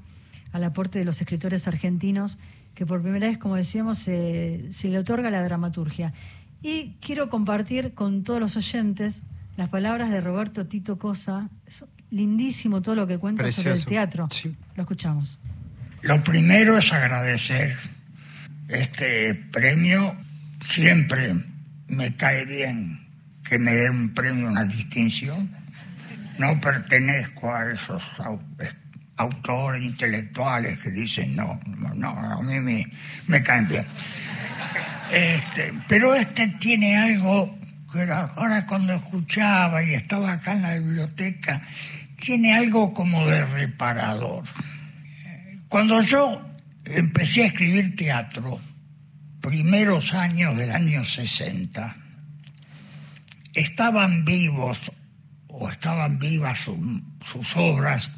al aporte de los escritores argentinos, que por primera vez, como decíamos, se, se le otorga la dramaturgia. Y quiero compartir con todos los oyentes las palabras de Roberto Tito Cosa. Es lindísimo todo lo que cuenta sobre el teatro. Sí. Lo escuchamos. Lo primero es agradecer este premio. Siempre me cae bien que me den un premio, una distinción. no pertenezco a esos autores intelectuales que dicen no, no, a mí me, me caen bien. Este, pero este tiene algo que ahora cuando escuchaba y estaba acá en la biblioteca, tiene algo como de reparador. Cuando yo empecé a escribir teatro, primeros años del año 60, estaban vivos o estaban vivas sus obras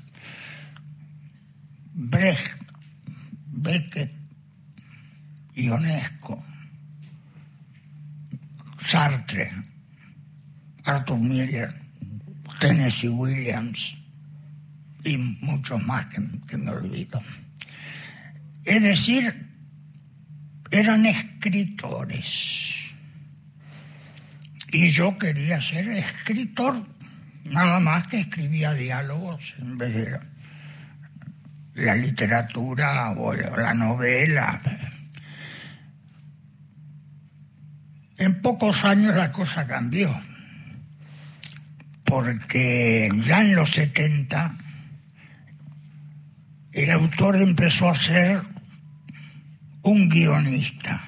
Brecht, Beckett, Ionesco, Sartre, Arthur Miller, Tennessee Williams y muchos más que, me olvido. Es decir, eran escritores. Y yo quería ser escritor, nada más que escribía diálogos en vez de la literatura o la novela. En pocos años la cosa cambió, porque ya en los 70 el autor empezó a ser un guionista.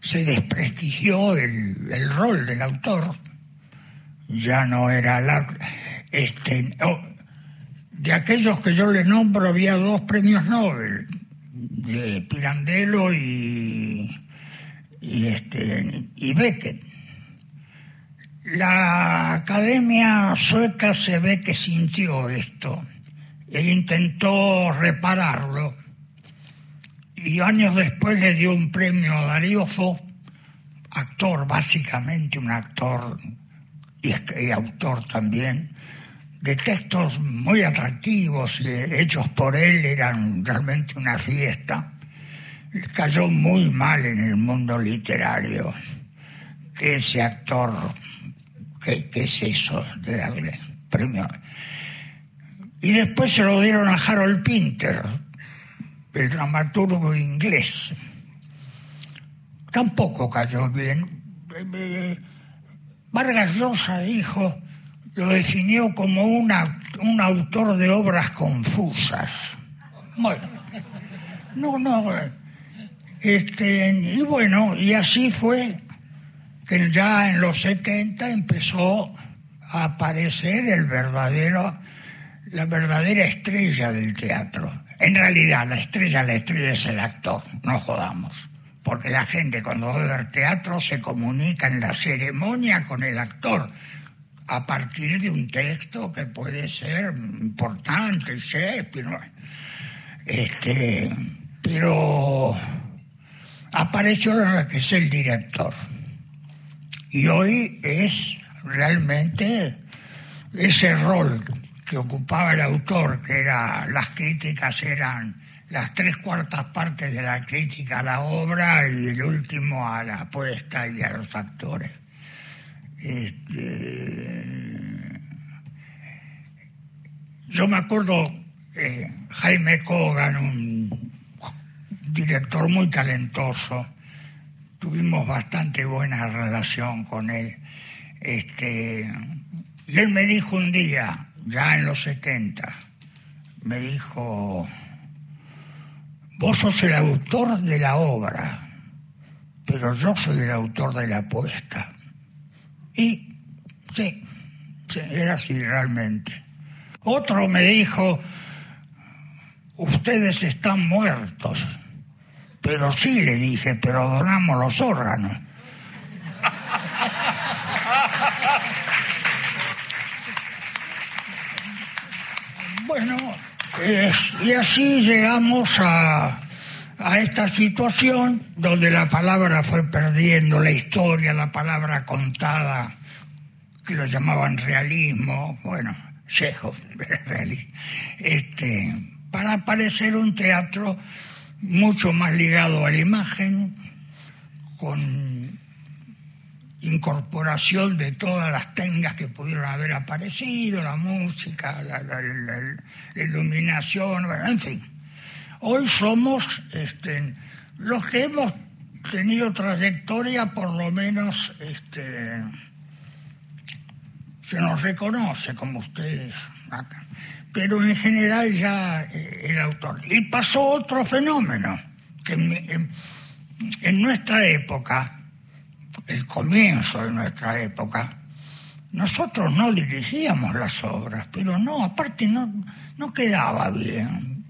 Se desprestigió el, rol del autor, ya no era la... Este, de aquellos que yo le nombro había dos premios Nobel, de Pirandello y, y, este, y Beckett. La academia sueca se ve que sintió esto e intentó repararlo y años después le dio un premio a Darío Fo, actor, básicamente un actor y, autor también, de textos muy atractivos y hechos por él eran realmente una fiesta. Cayó muy mal en el mundo literario que ese actor, ¿qué, qué es eso de darle premio? Y después se lo dieron a Harold Pinter, el dramaturgo inglés. Tampoco cayó bien. Vargas Llosa dijo, lo definió como una, un autor de obras confusas. Bueno, no, no. Este, y bueno, y así fue que ya en los 70 empezó a aparecer el verdadero, la verdadera estrella del teatro, en realidad, la estrella, la estrella es el actor, no jodamos. Porque la gente cuando va a teatro se comunica en la ceremonia con el actor a partir de un texto que puede ser importante, pero, este, pero apareció la que es el director. Y hoy es realmente ese rol que ocupaba el autor, que era las críticas eran las tres cuartas partes de la crítica a la obra y el último a la apuesta y a los actores. Este, yo me acuerdo que Jaime Kogan, un director muy talentoso, tuvimos bastante buena relación con él. Este, y él me dijo un día, ya en los 70, me dijo, vos sos el autor de la obra, pero yo soy el autor de la apuesta. Y sí, sí era así realmente. Otro me dijo, ustedes están muertos. Pero sí, le dije, pero donamos los órganos. Bueno, y así llegamos a, a esta situación donde la palabra fue perdiendo la historia, la palabra contada, que lo llamaban realismo, bueno, Chejo, realista, este, para parecer un teatro mucho más ligado a la imagen, con incorporación de todas las tengas que pudieron haber aparecido, la música, la, iluminación, en fin. Hoy somos este, los que hemos tenido trayectoria por lo menos este, se nos reconoce como ustedes acá. Pero en general ya eh, el autor. Y pasó otro fenómeno, que en, en- nuestra época, el comienzo de nuestra época, nosotros no dirigíamos las obras, pero no, aparte no, no quedaba bien.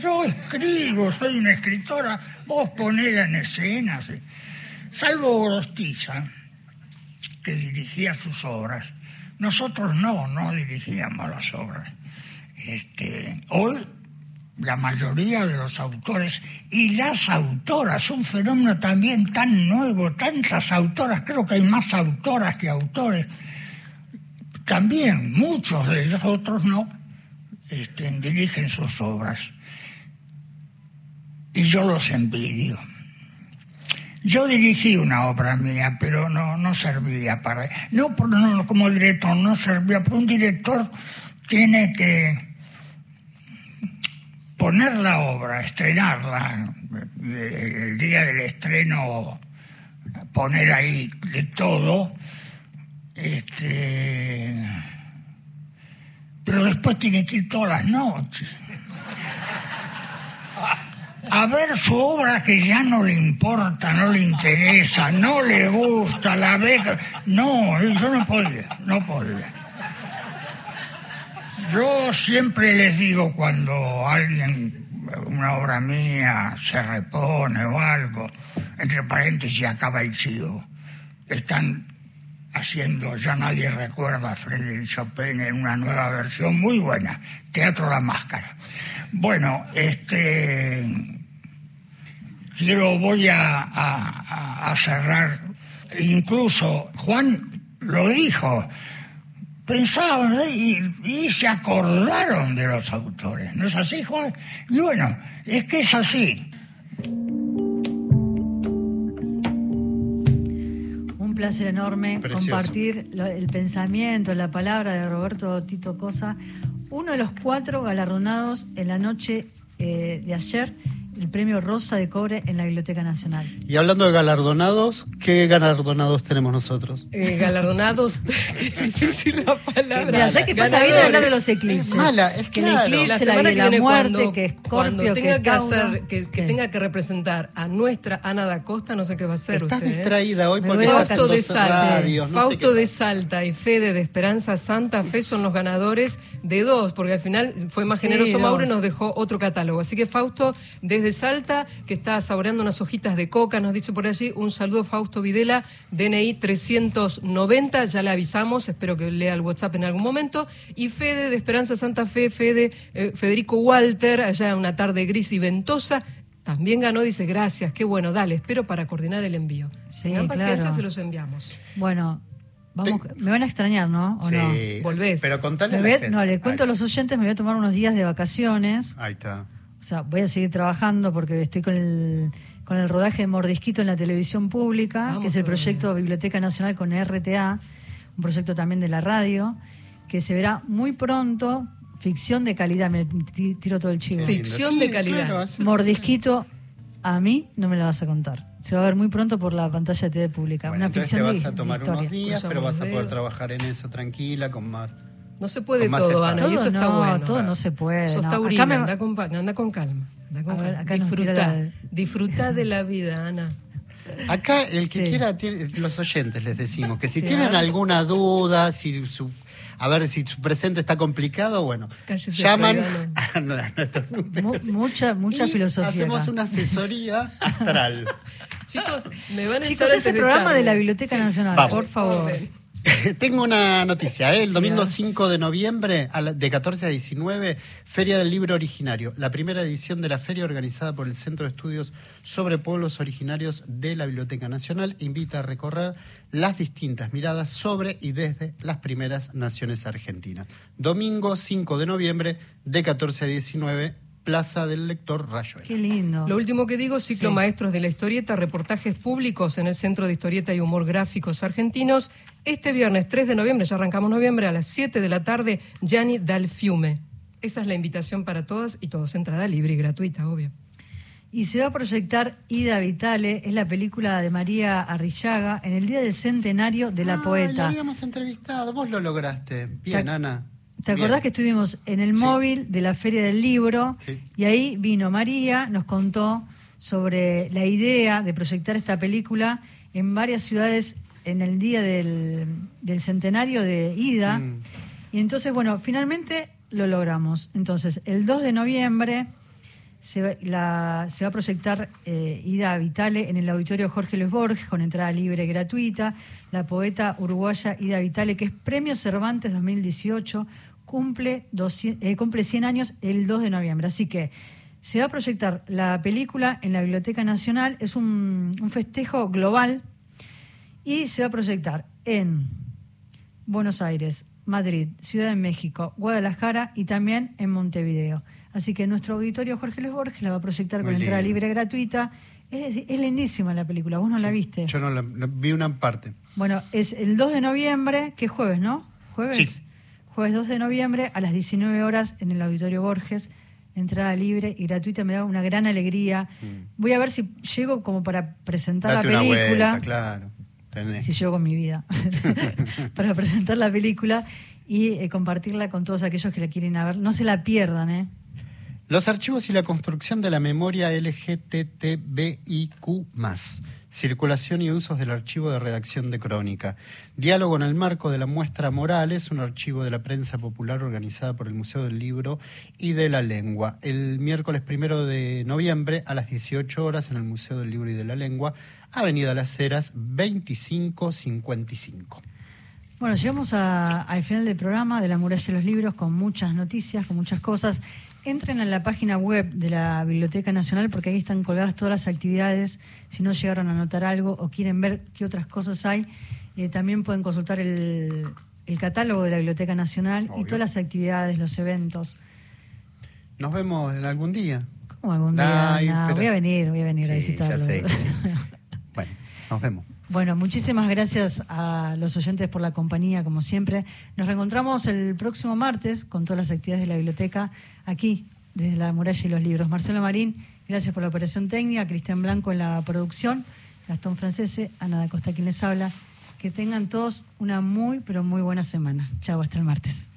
Yo escribo, soy una escritora, vos ponela en escena. Salvo Gorostiza, que dirigía sus obras, nosotros no, no dirigíamos las obras. Este, hoy la mayoría de los autores y las autoras, un fenómeno también tan nuevo, tantas autoras, creo que hay más autoras que autores, también muchos de ellos, otros no, este, dirigen sus obras. Y yo los envidio. Yo dirigí una obra mía, pero no, no servía para... No, no, como director, no servía, porque un director tiene que poner la obra, estrenarla, eh, el día del estreno poner ahí de todo, este, pero después tiene que ir todas las noches a ver su obra que ya no le importa, no le interesa, no le gusta, la ve. No, yo no podía, no podía. Yo siempre les digo cuando alguien, una obra mía, se repone o algo, entre paréntesis acaba el chivo. Están haciendo, ya nadie recuerda a Frédéric Chopin en una nueva versión muy buena, Teatro La Máscara. Bueno, este quiero, voy a, cerrar. Incluso Juan lo dijo, pensaban ¿eh? y, y se acordaron de los autores. ¿No es así, Juan? Y bueno, es que es así. Un placer enorme Precioso. compartir lo- el pensamiento, la palabra de Roberto Tito Cosa, uno de los cuatro galardonados en la noche eh, de ayer, el premio Rosa de Cobre en la Biblioteca Nacional. Y hablando de galardonados, ¿qué galardonados tenemos nosotros? Eh, galardonados, [LAUGHS] qué difícil la palabra. Mira, ¿sabes qué pasa? Viene a hablar de los eclipses. Mala, es que claro. el eclipse, la la, semana de que la viene muerte, cuando, que cuando tenga que hacer que, tenga que representar a nuestra Ana da Costa no sé qué va a hacer Estás usted ¿eh? distraída hoy estás Fausto de Salta, radios, no sé Fausto de. Salta y Fede de Esperanza Santa Fe son los ganadores de dos, porque al final fue más Sí, generoso Mauro y nos dejó otro catálogo. Así que Fausto desde Salta, que está saboreando unas hojitas de coca, nos dice por allí, un saludo Fausto Videla, DNI 390, ya le avisamos, espero que lea el WhatsApp en algún momento. Y Fede de Esperanza Santa Fe, Fede, eh, Federico Walter, allá una tarde gris y ventosa. También ganó, dice, gracias, qué bueno, dale, espero para coordinar el envío. Sí, Tengan paciencia, claro. se los enviamos. Bueno, vamos, me van a extrañar, ¿no? ¿O Sí, no? Volvés. Pero contale a la gente. no, le cuento a los oyentes, me voy a tomar unos días de vacaciones. Ahí está. O sea, voy a seguir trabajando porque estoy con el, con el rodaje de Mordisquito en la televisión pública, Vamos que es el todavía. proyecto Biblioteca Nacional con RTA, un proyecto también de la radio, que se verá muy pronto, ficción de calidad, me ti- tiro todo el chivo. Ficción de calidad. claro, Mordisquito, a mí no me la vas a contar. Se va a ver muy pronto por la pantalla de TV pública. Bueno, una ficción te de, vas a tomar unos días, pero vas a poder trabajar en eso tranquila, con más... No se puede todo, espacio. Ana, y eso Todo está no, bueno. todo no se puede, Sos no. taurina, me- anda, con, anda con calma. anda con ver, calma. Disfruta, la- disfruta de la vida, Ana. Acá el que Sí. quiera, tiene- los oyentes les decimos que si Sí, tienen alguna duda, si su, a ver si su presente está complicado, bueno, Cállese, llaman [LAUGHS] a, nu- a nuestros números. mucha mucha y filosofía. Hacemos acá. una asesoría astral. [LAUGHS] Chicos, me van a Chicos, echar ese de programa de la Biblioteca Sí. Nacional, Vamos. por favor. Orden. [LAUGHS] Tengo una noticia, ¿eh? el Sí, domingo a ver. 5 de noviembre, de 14 a 19, Feria del Libro Originario, la primera edición de la feria organizada por el Centro de Estudios sobre Pueblos Originarios de la Biblioteca Nacional, invita a recorrer las distintas miradas sobre y desde las primeras naciones argentinas. Domingo 5 de noviembre, de 14 a 19, Plaza del Lector Rayuela. Qué lindo. Lo último que digo, ciclo Sí. Maestros de la Historieta, reportajes públicos en el Centro de Historieta y Humor Gráficos Argentinos. Este viernes 3 de noviembre, ya arrancamos noviembre, a las 7 de la tarde, Gianni Dal Fiume. Esa es la invitación para todas y todos. Entrada libre y gratuita, obvio. Y se va a proyectar Ida Vitale, es la película de María Arrillaga, en el día del centenario de la Ah, poeta. La habíamos entrevistado, vos lo lograste. Bien, ¿Te- Ana. ¿Te Bien. acordás que estuvimos en el Sí. móvil de la Feria del Libro? Sí. Y ahí vino María, nos contó sobre la idea de proyectar esta película en varias ciudades en el día del, del centenario de Ida. Mm. Y entonces, bueno, finalmente lo logramos. Entonces, el 2 de noviembre se va, la- se va a proyectar eh, Ida Vitale en el auditorio Jorge Luis Borges con entrada libre y gratuita. La poeta uruguaya Ida Vitale, que es Premio Cervantes 2018, cumple, 200 eh, cumple 100 años el 2 de noviembre. Así que se va a proyectar la película en la Biblioteca Nacional. Es un, un festejo global y se va a proyectar en Buenos Aires, Madrid, Ciudad de México, Guadalajara y también en Montevideo. Así que nuestro auditorio Jorge Luis Borges la va a proyectar Muy con entrada libre gratuita. Es, es lindísima la película, vos no la viste. Yo no la vi una parte. Bueno, es el 2 de noviembre, que es jueves, ¿no? Jueves. Sí. Jueves 2 de noviembre a las 19 horas en el Auditorio Borges. Entrada libre y gratuita, me da una gran alegría. Voy a ver si llego como para presentar Mm. Date la una película. vuelta, claro. Tenés. Si llego con mi vida. [LAUGHS] para presentar la película y eh, compartirla con todos aquellos que la quieren ver. No se la pierdan, ¿eh? Los archivos y la construcción de la memoria LGTBIQ+. Circulación y usos del archivo de redacción de crónica. Diálogo en el marco de la muestra Morales, un archivo de la prensa popular organizada por el Museo del Libro y de la Lengua. El miércoles primero de noviembre a las 18 horas en el Museo del Libro y de la Lengua, Avenida Las Heras 2555. Bueno, llegamos a- al final del programa de La Muralla de los Libros con muchas noticias, con muchas cosas. Entren a la página web de la Biblioteca Nacional porque ahí están colgadas todas las actividades. Si no llegaron a anotar algo o quieren ver qué otras cosas hay, eh, también pueden consultar el, el catálogo de la Biblioteca Nacional y todas las actividades, los eventos. Nos vemos en algún día. ¿Cómo algún día? Ay, No, pero- voy a venir, voy a venir a visitarlos. ya sé que sí. [LAUGHS] Nos vemos. Bueno, muchísimas gracias a los oyentes por la compañía, como siempre. Nos reencontramos el próximo martes con todas las actividades de la biblioteca aquí, desde la muralla y los libros. Marcelo Marín, gracias por la operación técnica, Cristian Blanco en la producción, Gastón Francese, Ana da Costa quien les habla. Que tengan todos una muy, pero muy buena semana. Chao, hasta el martes.